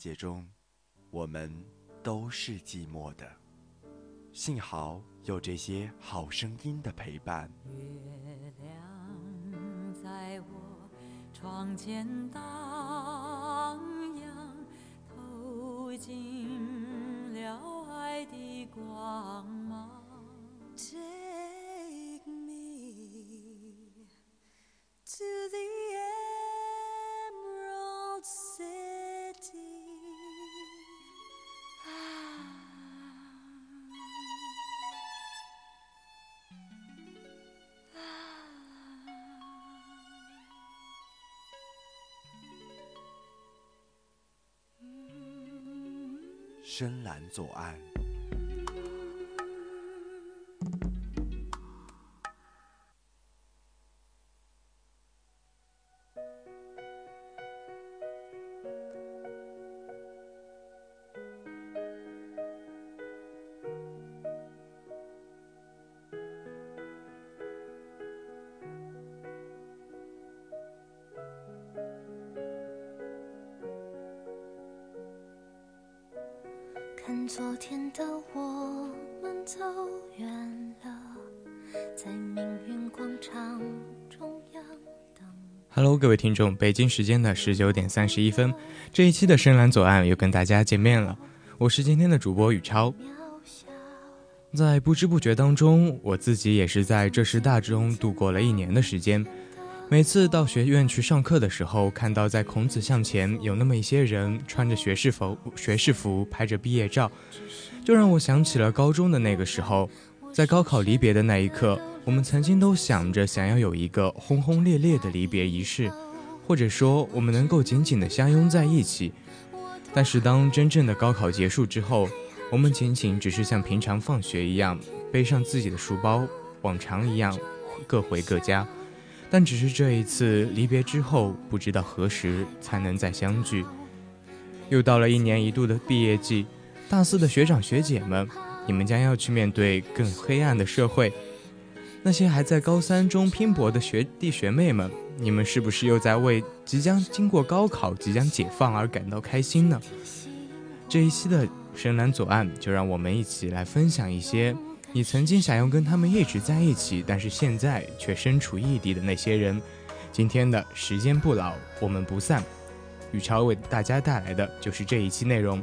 界中，我们都是寂寞的。幸好有这些好声音的陪伴。月亮在我窗前荡漾，透进了爱的光芒。Take me to the 深蓝左岸。各位听众，北京时间的十九点三十一分，这一期的深蓝左岸又跟大家见面了，我是今天的主播宇超。在不知不觉当中，我自己也是在浙师大中度过了一年的时间。每次到学院去上课的时候，看到在孔子像前有那么一些人穿着学士服，学士服拍着毕业照，就让我想起了高中的那个时候，在高考离别的那一刻，我们曾经都想着想要有一个轰轰烈烈的离别仪式，或者说我们能够紧紧的相拥在一起。但是当真正的高考结束之后，我们仅仅只是像平常放学一样，背上自己的书包，往常一样各回各家。但只是这一次离别之后，不知道何时才能再相聚。又到了一年一度的毕业季，大四的学长学姐们，你们将要去面对更黑暗的社会。那些还在高三中拼搏的学弟学妹们，你们是不是又在为即将经过高考、即将解放而感到开心呢？这一期的深蓝左岸，就让我们一起来分享一些。你曾经想要跟他们一直在一起，但是现在却身处异地的那些人，今天的时间不老，我们不散。宇超为大家带来的就是这一期内容。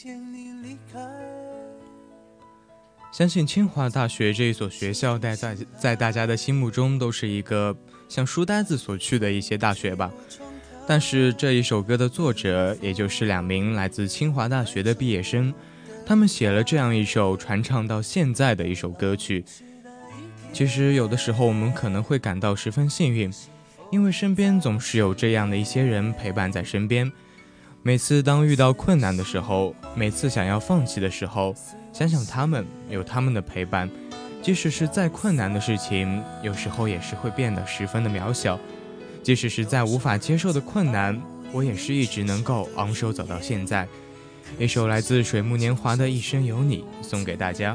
见你离开相信清华大学这一所学校，在在在大家的心目中都是一个像书呆子所去的一些大学吧。但是这一首歌的作者，也就是两名来自清华大学的毕业生，他们写了这样一首传唱到现在的一首歌曲。其实有的时候我们可能会感到十分幸运，因为身边总是有这样的一些人陪伴在身边。每次当遇到困难的时候，每次想要放弃的时候，想想他们有他们的陪伴，即使是再困难的事情，有时候也是会变得十分的渺小。即使是再无法接受的困难，我也是一直能够昂首走到现在。一首来自水木年华的《一生有你》送给大家。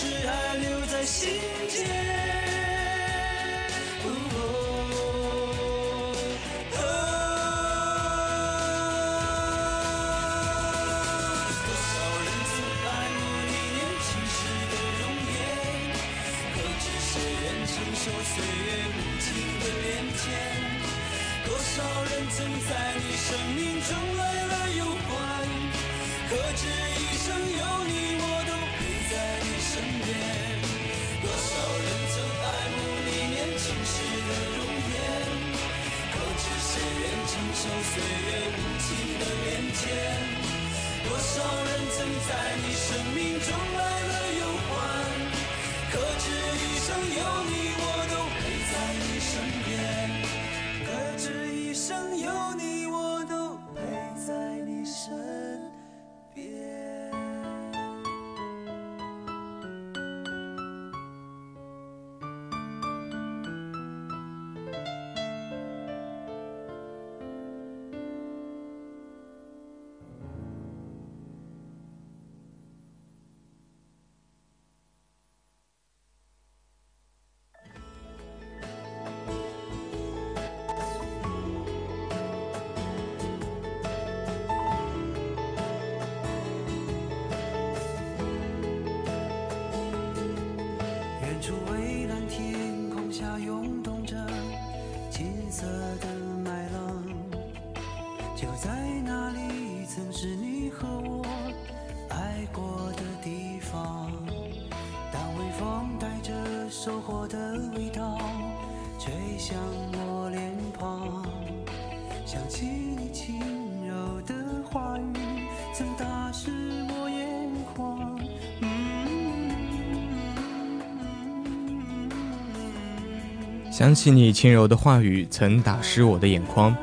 是爱留在心间？岁月无情的变迁，多少人曾在的味道吹向我脸庞，想起你轻柔的话语，曾打湿我眼眶想起你轻柔的话语，曾打湿我的眼眶。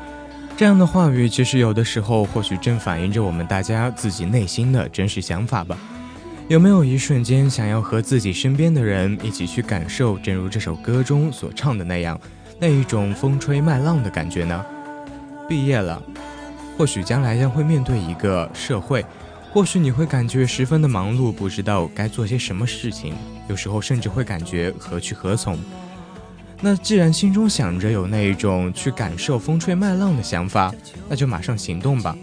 这样的话语，其实有的时候或许正反映着我们大家自己内心的真实想法吧。有没有一瞬间想要和自己身边的人一起去感受，正如这首歌中所唱的那样，那一种风吹麦浪的感觉呢？毕业了，或许将来将会面对一个社会，或许你会感觉十分的忙碌，不知道该做些什么事情，有时候甚至会感觉何去何从。那既然心中想着有那一种去感受风吹麦浪的想法，那就马上行动吧，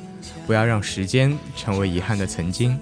不要让时间成为遗憾的曾经。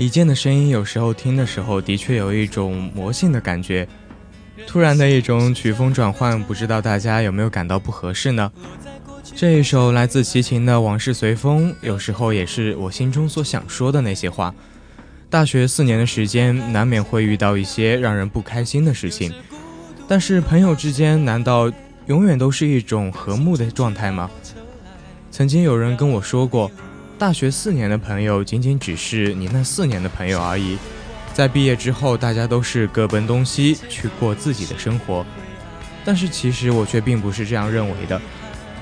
李健的声音有时候听的时候，的确有一种魔性的感觉。突然的一种曲风转换，不知道大家有没有感到不合适呢？这一首来自齐秦的《往事随风》，有时候也是我心中所想说的那些话。大学四年的时间，难免会遇到一些让人不开心的事情，但是朋友之间难道永远都是一种和睦的状态吗？曾经有人跟我说过。大学四年的朋友，仅仅只是你那四年的朋友而已。在毕业之后，大家都是各奔东西，去过自己的生活。但是其实我却并不是这样认为的，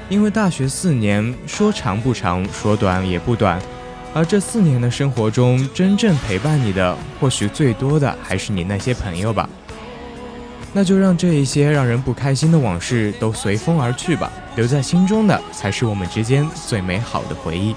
因为大学四年说长不长，说短也不短。而这四年的生活中，真正陪伴你的，或许最多的还是你那些朋友吧。那就让这一些让人不开心的往事都随风而去吧，留在心中的才是我们之间最美好的回忆。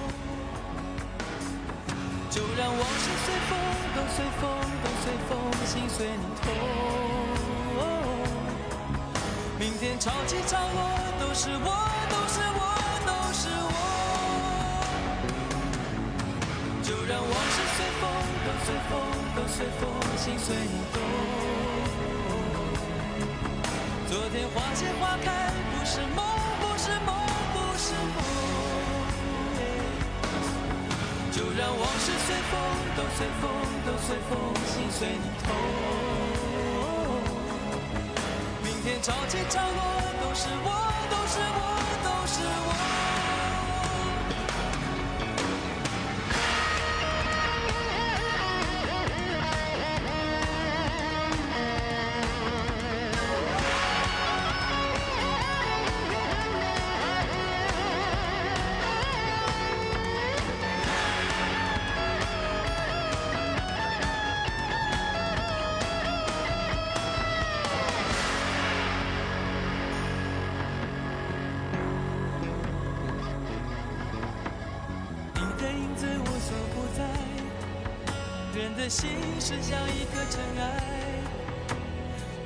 的心是像一颗尘埃，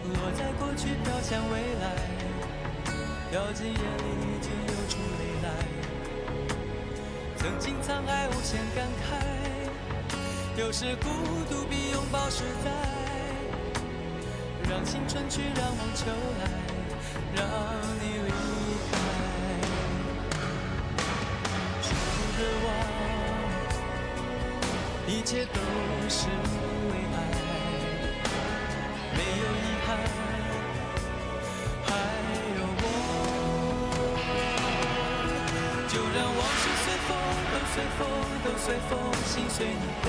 落在过去，飘向未来，掉进眼里就流出泪来。曾经沧海无限感慨，有时孤独比拥抱实在。让青春去，让梦秋来，一切都是为爱，没有遗憾，还有我。就让往事随风，都随风，都随风，心随你动。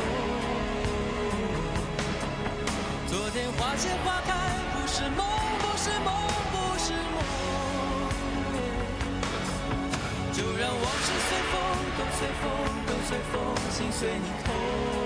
昨天花谢花开，不是梦，不是梦，不是梦。就让往事随风，都随风，都随风，心随你痛。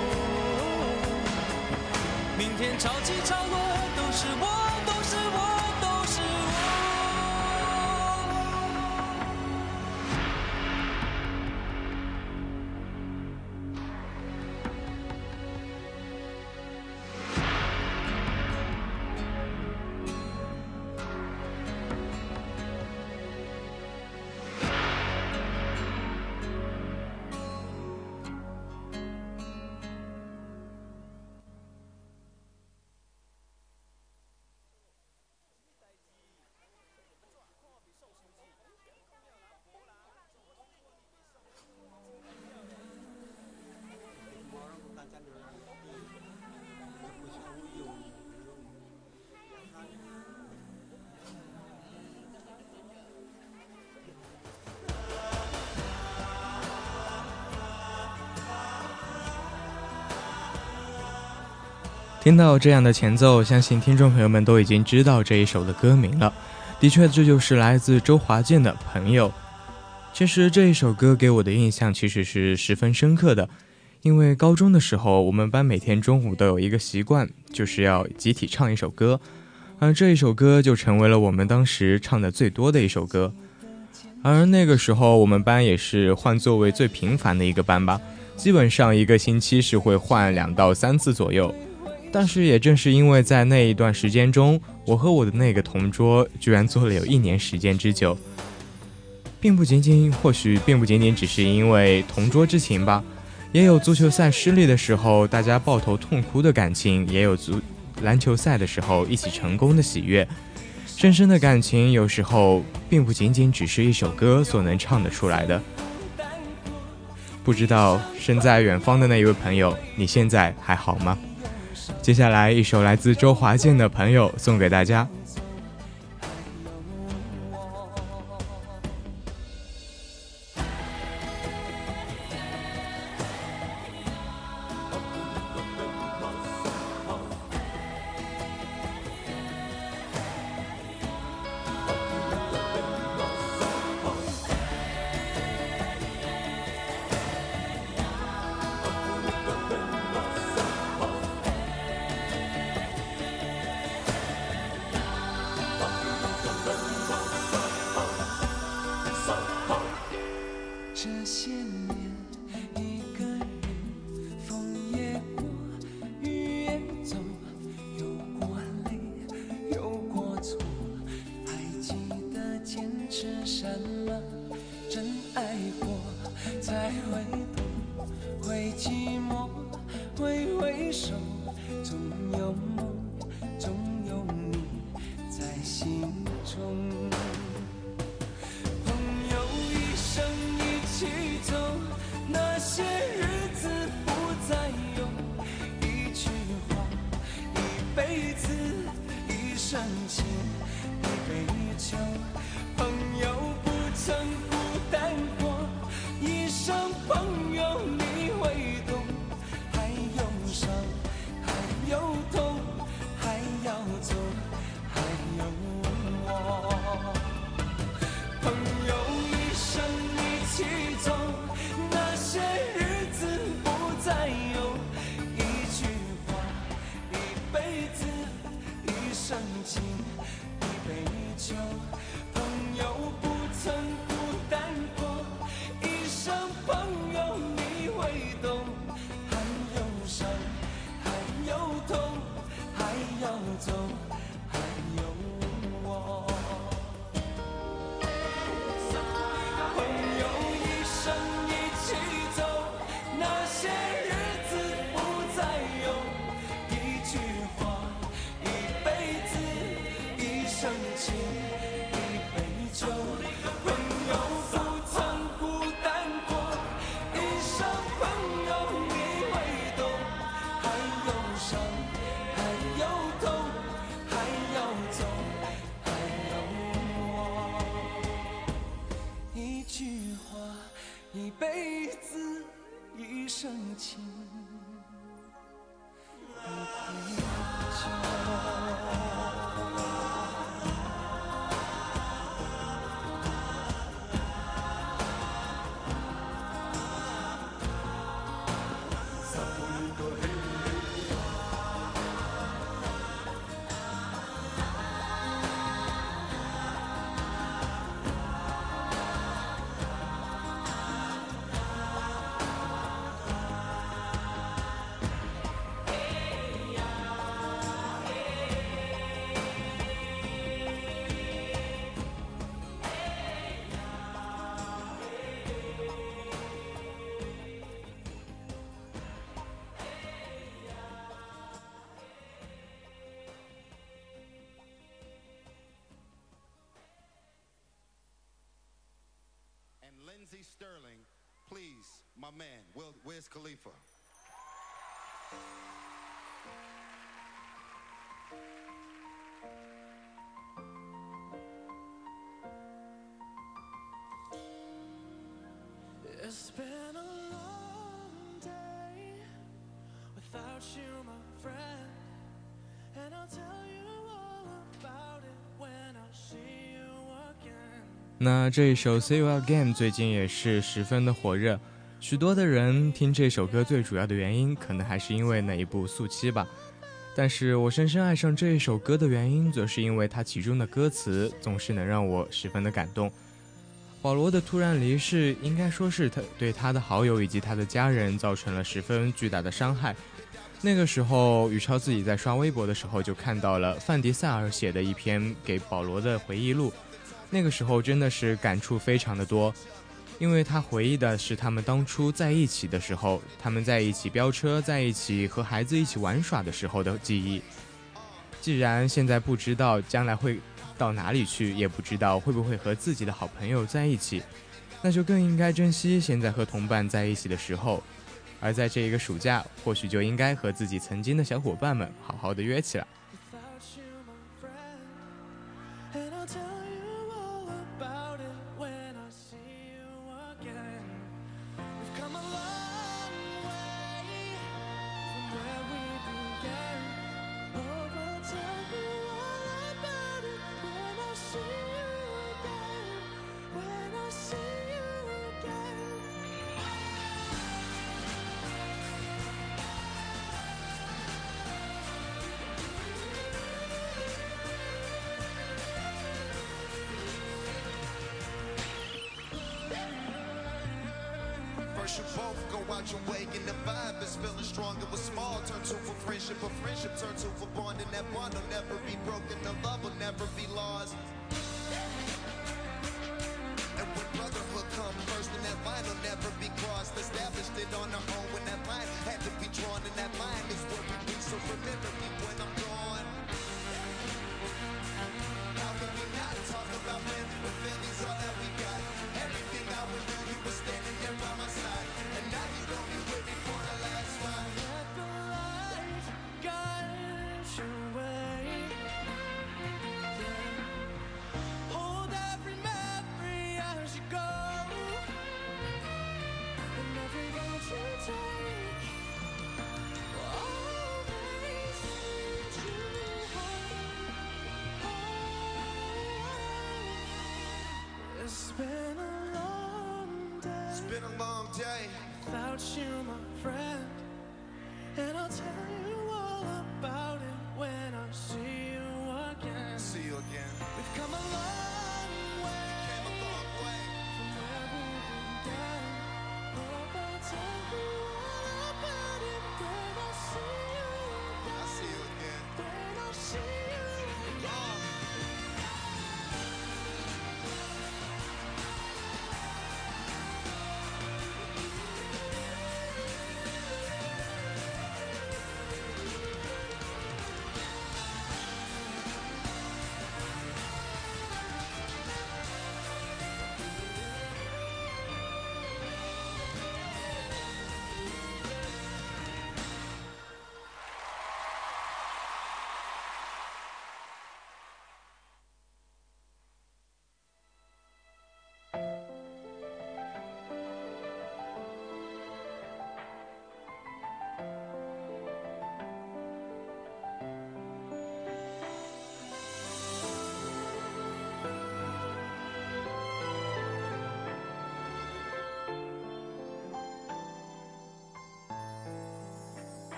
潮起潮落，都是我，听到这样的前奏，相信听众朋友们都已经知道这一首的歌名了。的确，这就是来自周华健的《朋友》。其实这一首歌给我的印象其实是十分深刻的，因为高中的时候，我们班每天中午都有一个习惯，就是要集体唱一首歌，而这一首歌就成为了我们当时唱的最多的一首歌。而那个时候，我们班也是换座位最频繁的一个班吧，基本上一个星期是会换两到三次左右。但是也正是因为在那一段时间中，我和我的那个同桌居然做了有一年时间之久，并不仅仅，或许并不仅仅只是因为同桌之情吧，也有足球赛失利的时候大家抱头痛哭的感情，也有足篮球赛的时候一起成功的喜悦。深深的感情有时候并不仅仅只是一首歌所能唱得出来的。不知道身在远方的那一位朋友，你现在还好吗？接下来一首来自周华健的朋友送给大家。Lindsey Sterling, please, my man, Will, where's Khalifa? It's been a long day without you, my friend. And I'll tell you 那这一首《See You Again》最近也是十分的火热，许多的人听这首歌最主要的原因，可能还是因为那一部《速七》吧。但是我深深爱上这一首歌的原因，则是因为它其中的歌词总是能让我十分的感动。保罗的突然离世，应该说是他对他的好友以及他的家人造成了十分巨大的伤害。那个时候，宇超自己在刷微博的时候，就看到了范迪塞尔写的一篇给保罗的回忆录。那个时候真的是感触非常的多，因为他回忆的是他们当初在一起的时候，他们在一起飙车，在一起和孩子一起玩耍的时候的记忆。既然现在不知道将来会到哪里去，也不知道会不会和自己的好朋友在一起，那就更应该珍惜现在和同伴在一起的时候。而在这一个暑假，或许就应该和自己曾经的小伙伴们好好的约起来。I'll tell you all about it when I see you again. See you again. We've come a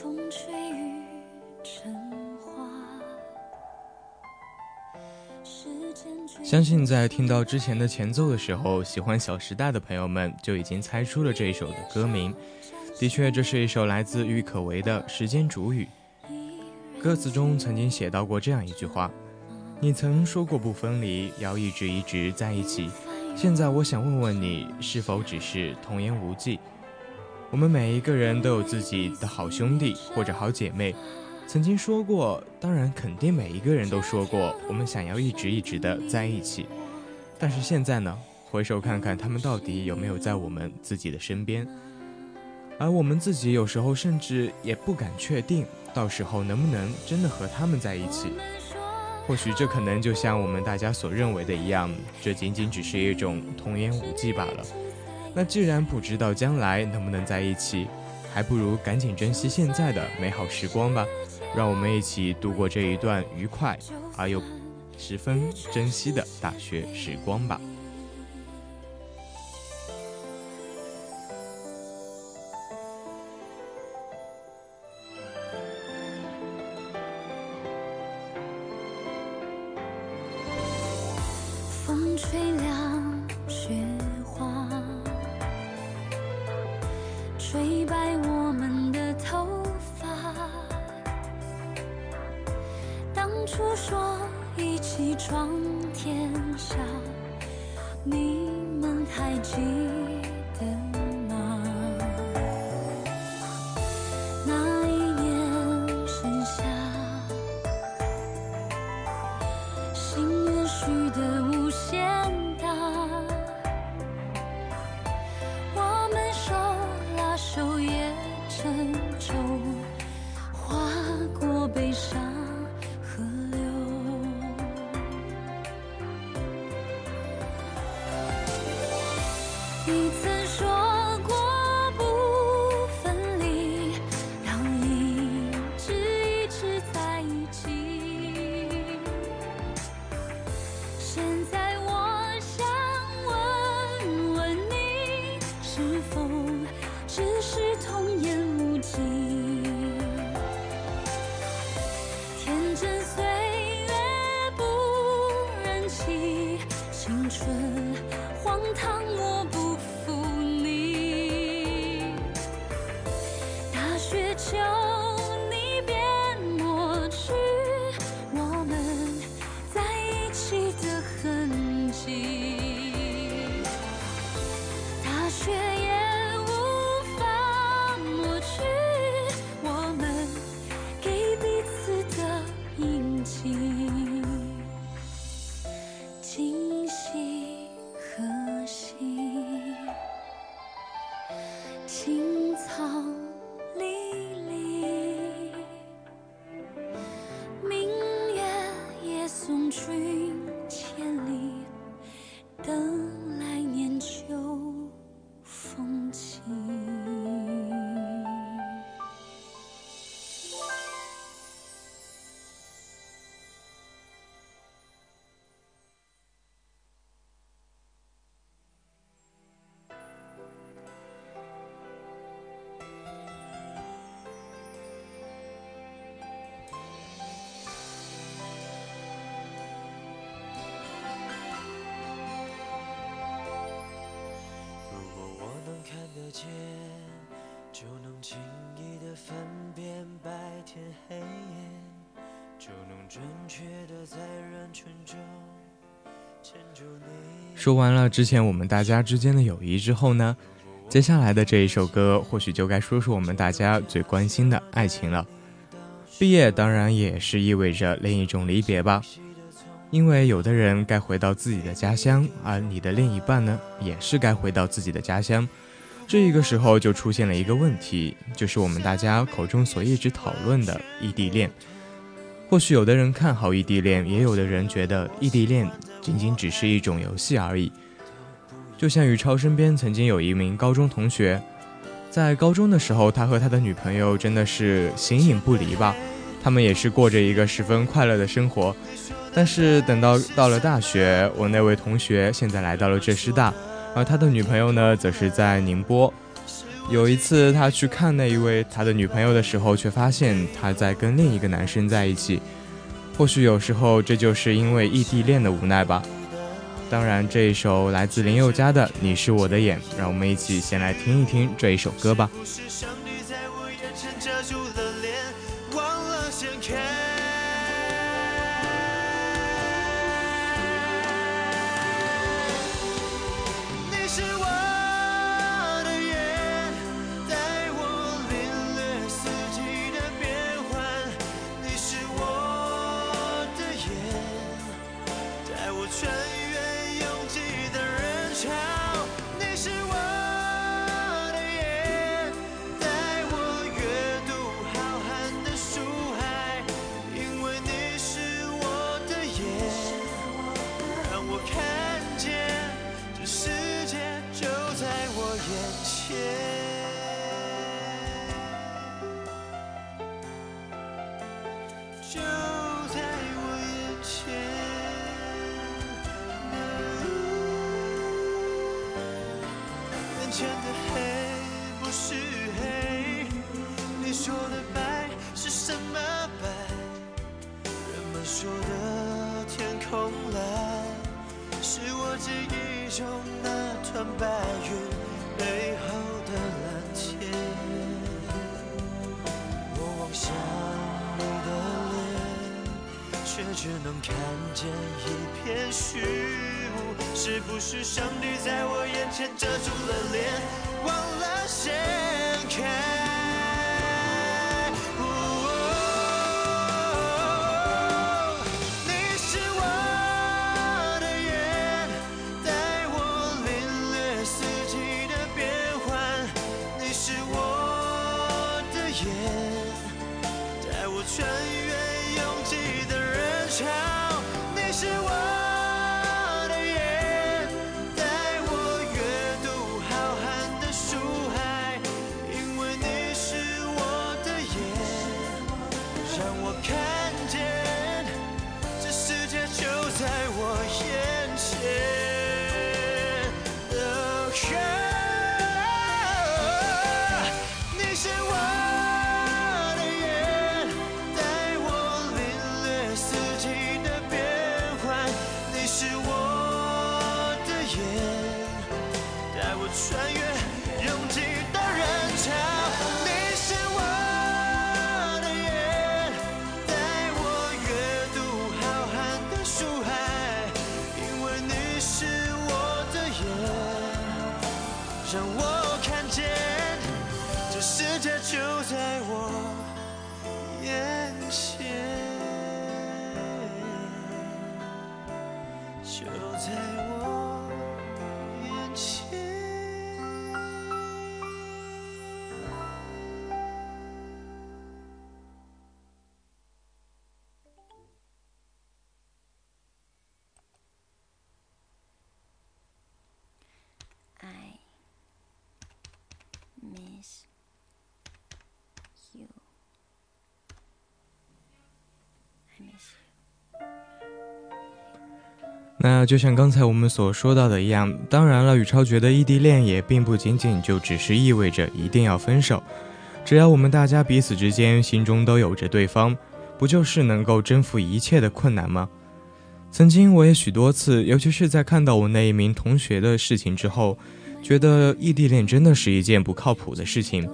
风吹雨成花”，相信在听到之前的前奏的时候，喜欢《小时代》的朋友们就已经猜出了这一首的歌名。的确，这是一首来自郁可唯的《时间煮雨》。歌词中曾经写到过这样一句话：“你曾说过不分离，要一直一直在一起。现在我想问问你，是否只是童言无忌？”我们每一个人都有自己的好兄弟或者好姐妹，曾经说过，当然肯定每一个人都说过，我们想要一直一直的在一起。但是现在呢，回首看看他们到底有没有在我们自己的身边，而我们自己有时候甚至也不敢确定，到时候能不能真的和他们在一起。或许这可能就像我们大家所认为的一样，这仅仅只是一种童言无忌罢了。那既然不知道将来能不能在一起，还不如赶紧珍惜现在的美好时光吧。让我们一起度过这一段愉快而又十分珍惜的大学时光吧。说完了之前我们大家之间的友谊之后呢，接下来的这一首歌或许就该说说我们大家最关心的爱情了。毕业当然也是意味着另一种离别吧，因为有的人该回到自己的家乡，而你的另一半呢，也是该回到自己的家乡。这一个时候就出现了一个问题，就是我们大家口中所一直讨论的异地恋。或许有的人看好异地恋，也有的人觉得异地恋仅仅只是一种游戏而已。就像宇超身边曾经有一名高中同学，在高中的时候，他和他的女朋友真的是形影不离吧，他们也是过着一个十分快乐的生活。但是等到到了大学，我那位同学现在来到了浙师大，而他的女朋友呢，则是在宁波。有一次，他去看那一位他的女朋友的时候，却发现他在跟另一个男生在一起。或许有时候这就是因为异地恋的无奈吧。当然，这一首来自林宥嘉的《你是我的眼》，让我们一起先来听一听这一首歌吧。见一片虚无。是不是上帝在我眼前遮住了脸，忘了掀开？那就像刚才我们所说到的一样，当然了，宇超觉得异地恋也并不仅仅就只是意味着一定要分手，只要我们大家彼此之间心中都有着对方，不就是能够征服一切的困难吗？曾经我也许多次，尤其是在看到我那一名同学的事情之后，觉得异地恋真的是一件不靠谱的事情。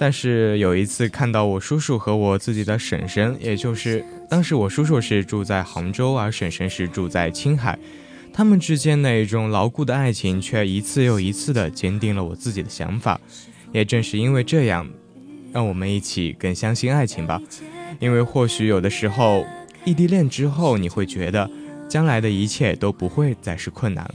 但是有一次看到我叔叔和我自己的婶婶，也就是当时我叔叔是住在杭州，而婶婶是住在青海，他们之间那一种牢固的爱情，却一次又一次的坚定了我自己的想法。也正是因为这样，让我们一起更相信爱情吧。因为或许有的时候，异地恋之后，你会觉得将来的一切都不会再是困难了。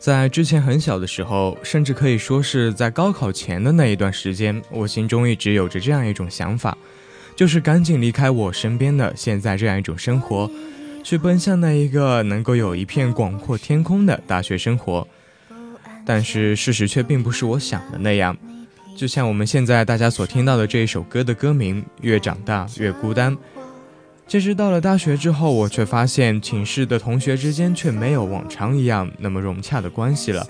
在之前很小的时候，甚至可以说是在高考前的那一段时间，我心中一直有着这样一种想法，就是赶紧离开我身边的现在这样一种生活，去奔向那一个能够有一片广阔天空的大学生活。但是事实却并不是我想的那样，就像我们现在大家所听到的这一首歌的歌名《越长大越孤单》。其实到了大学之后，我却发现寝室的同学之间却没有往常一样那么融洽的关系了。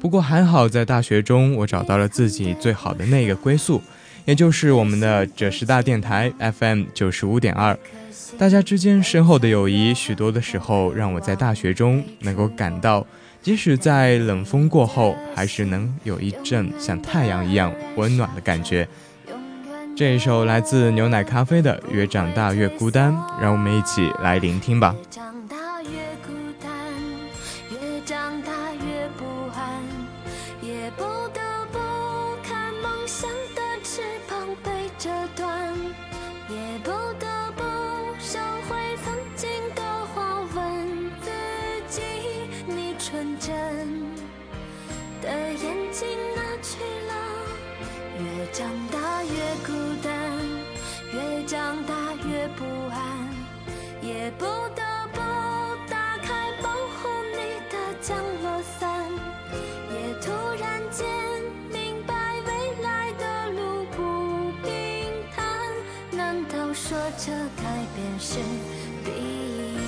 不过还好，在大学中我找到了自己最好的那个归宿，也就是我们的浙师大电台 FM 九十五点二。大家之间深厚的友谊，许多的时候让我在大学中能够感到，即使在冷风过后，还是能有一阵像太阳一样温暖的感觉。这一首来自牛奶咖啡的《越长大越孤单》，让我们一起来聆听吧。说着改变是必然？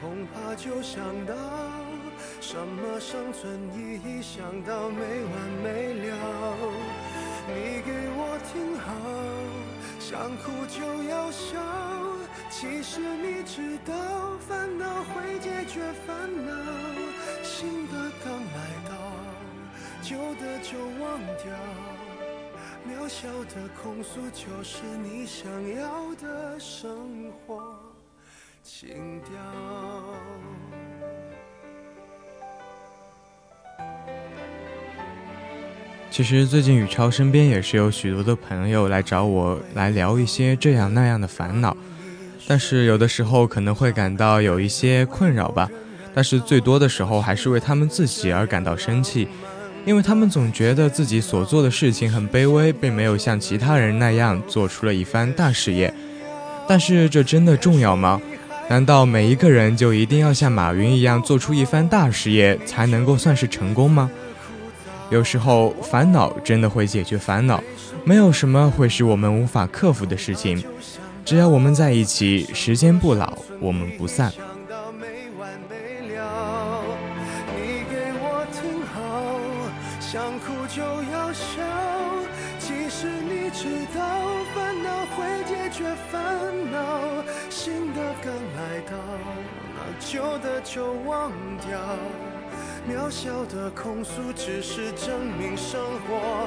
恐怕就想到什么生存意义，想到没完没了。你给我听好，想哭就要笑。其实你知道，烦恼会解决烦恼，新的刚来到，旧的就忘掉。渺小的控诉就是你想要的生活情调。其实最近宇超身边也是有许多的朋友来找我来聊一些这样那样的烦恼，但是有的时候可能会感到有一些困扰吧，但是最多的时候还是为他们自己而感到生气，因为他们总觉得自己所做的事情很卑微，并没有像其他人那样做出了一番大事业。但是这真的重要吗？难道每一个人就一定要像马云一样做出一番大事业才能够算是成功吗？有时候烦恼真的会解决烦恼，没有什么会使我们无法克服的事情。只要我们在一起，时间不老，我们不散。想哭就要笑。其实你知道，烦恼会解决烦恼，新的刚来到，那旧的就忘掉。渺小的控诉，只是证明生活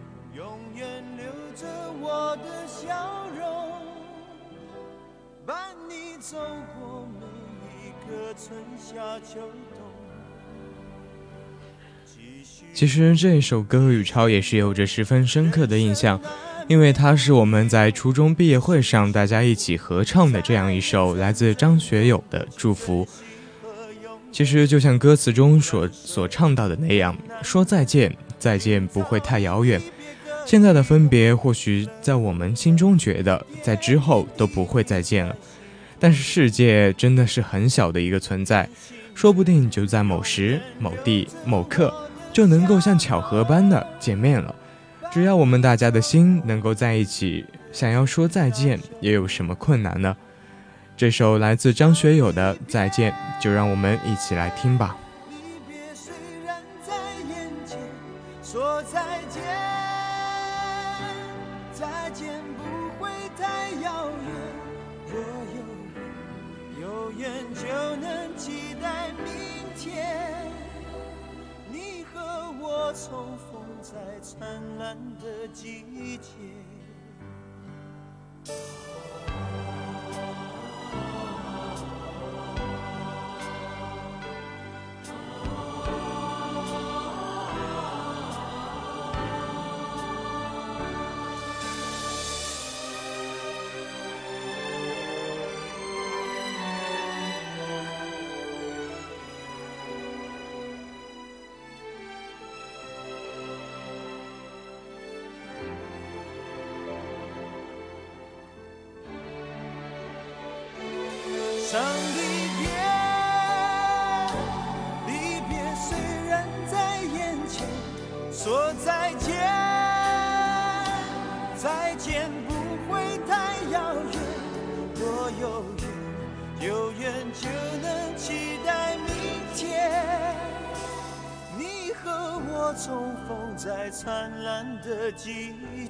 永远留着我的笑容，伴你走过每一个春夏秋冬。其实这一首歌宇超也是有着十分深刻的印象，因为它是我们在初中毕业会上大家一起合唱的这样一首来自张学友的《祝福》。其实就像歌词中所所唱到的那样，说再见，再见不会太遥远。现在的分别，或许在我们心中觉得在之后都不会再见了，但是世界真的是很小的一个存在，说不定就在某时、某地、某刻，就能够像巧合般的见面了。只要我们大家的心能够在一起，想要说再见，也有什么困难呢？这首来自张学友的《再见》，就让我们一起来听吧。重逢在灿烂的季节。的季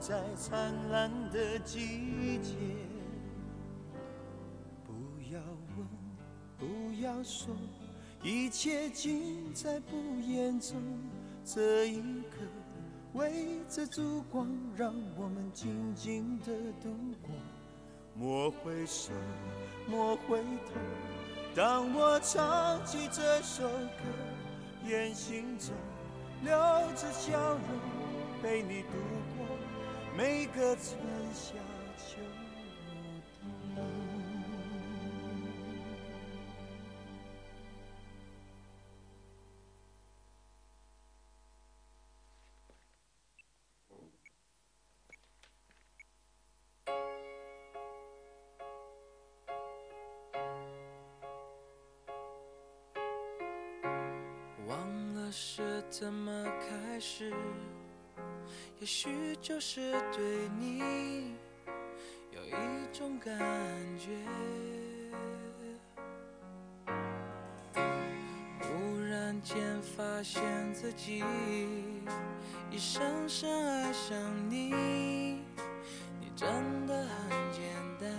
在灿烂的季节。不要问，不要说，一切尽在不言中。这一刻，围着烛光，让我们静静的度过。莫回首，莫回头。当我唱起这首歌，愿心中留着笑容，陪你度过每个春夏秋冬。忘了是怎么开始，也许就是对你有一种感觉。忽然间发现自己已深深爱上你，你真的很简单。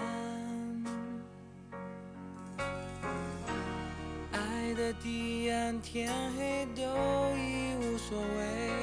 爱的彼岸，天黑都已无所谓，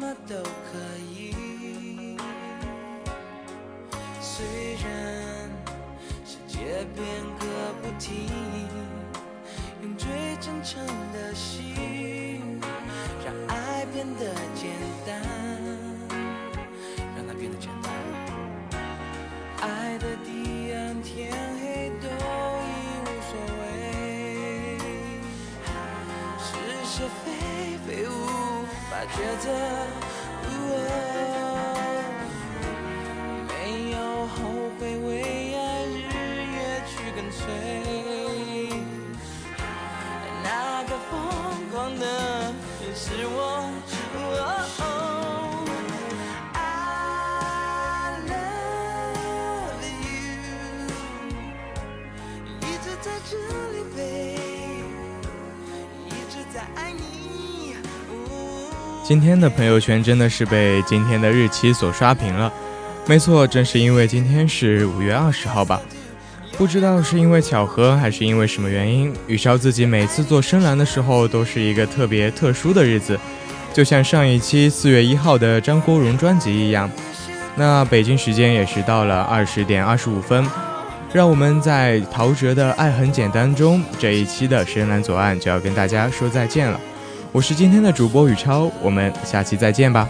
么都可以。虽然世界变个不停，用最真诚的心，法抉择。没有后悔，为爱日夜去跟随。那个疯狂的是我。今天的朋友圈真的是被今天的日期所刷屏了。没错，正是因为今天是五月二十号吧。不知道是因为巧合，还是因为什么原因，宇超自己每次做深蓝的时候，都是一个特别特殊的日子，就像上一期四月一号的张国荣专辑一样。那北京时间也是到了二十点二十五分，让我们在陶喆的《爱很简单》中这一期的深蓝左岸就要跟大家说再见了。我是今天的主播宇超，我们下期再见吧。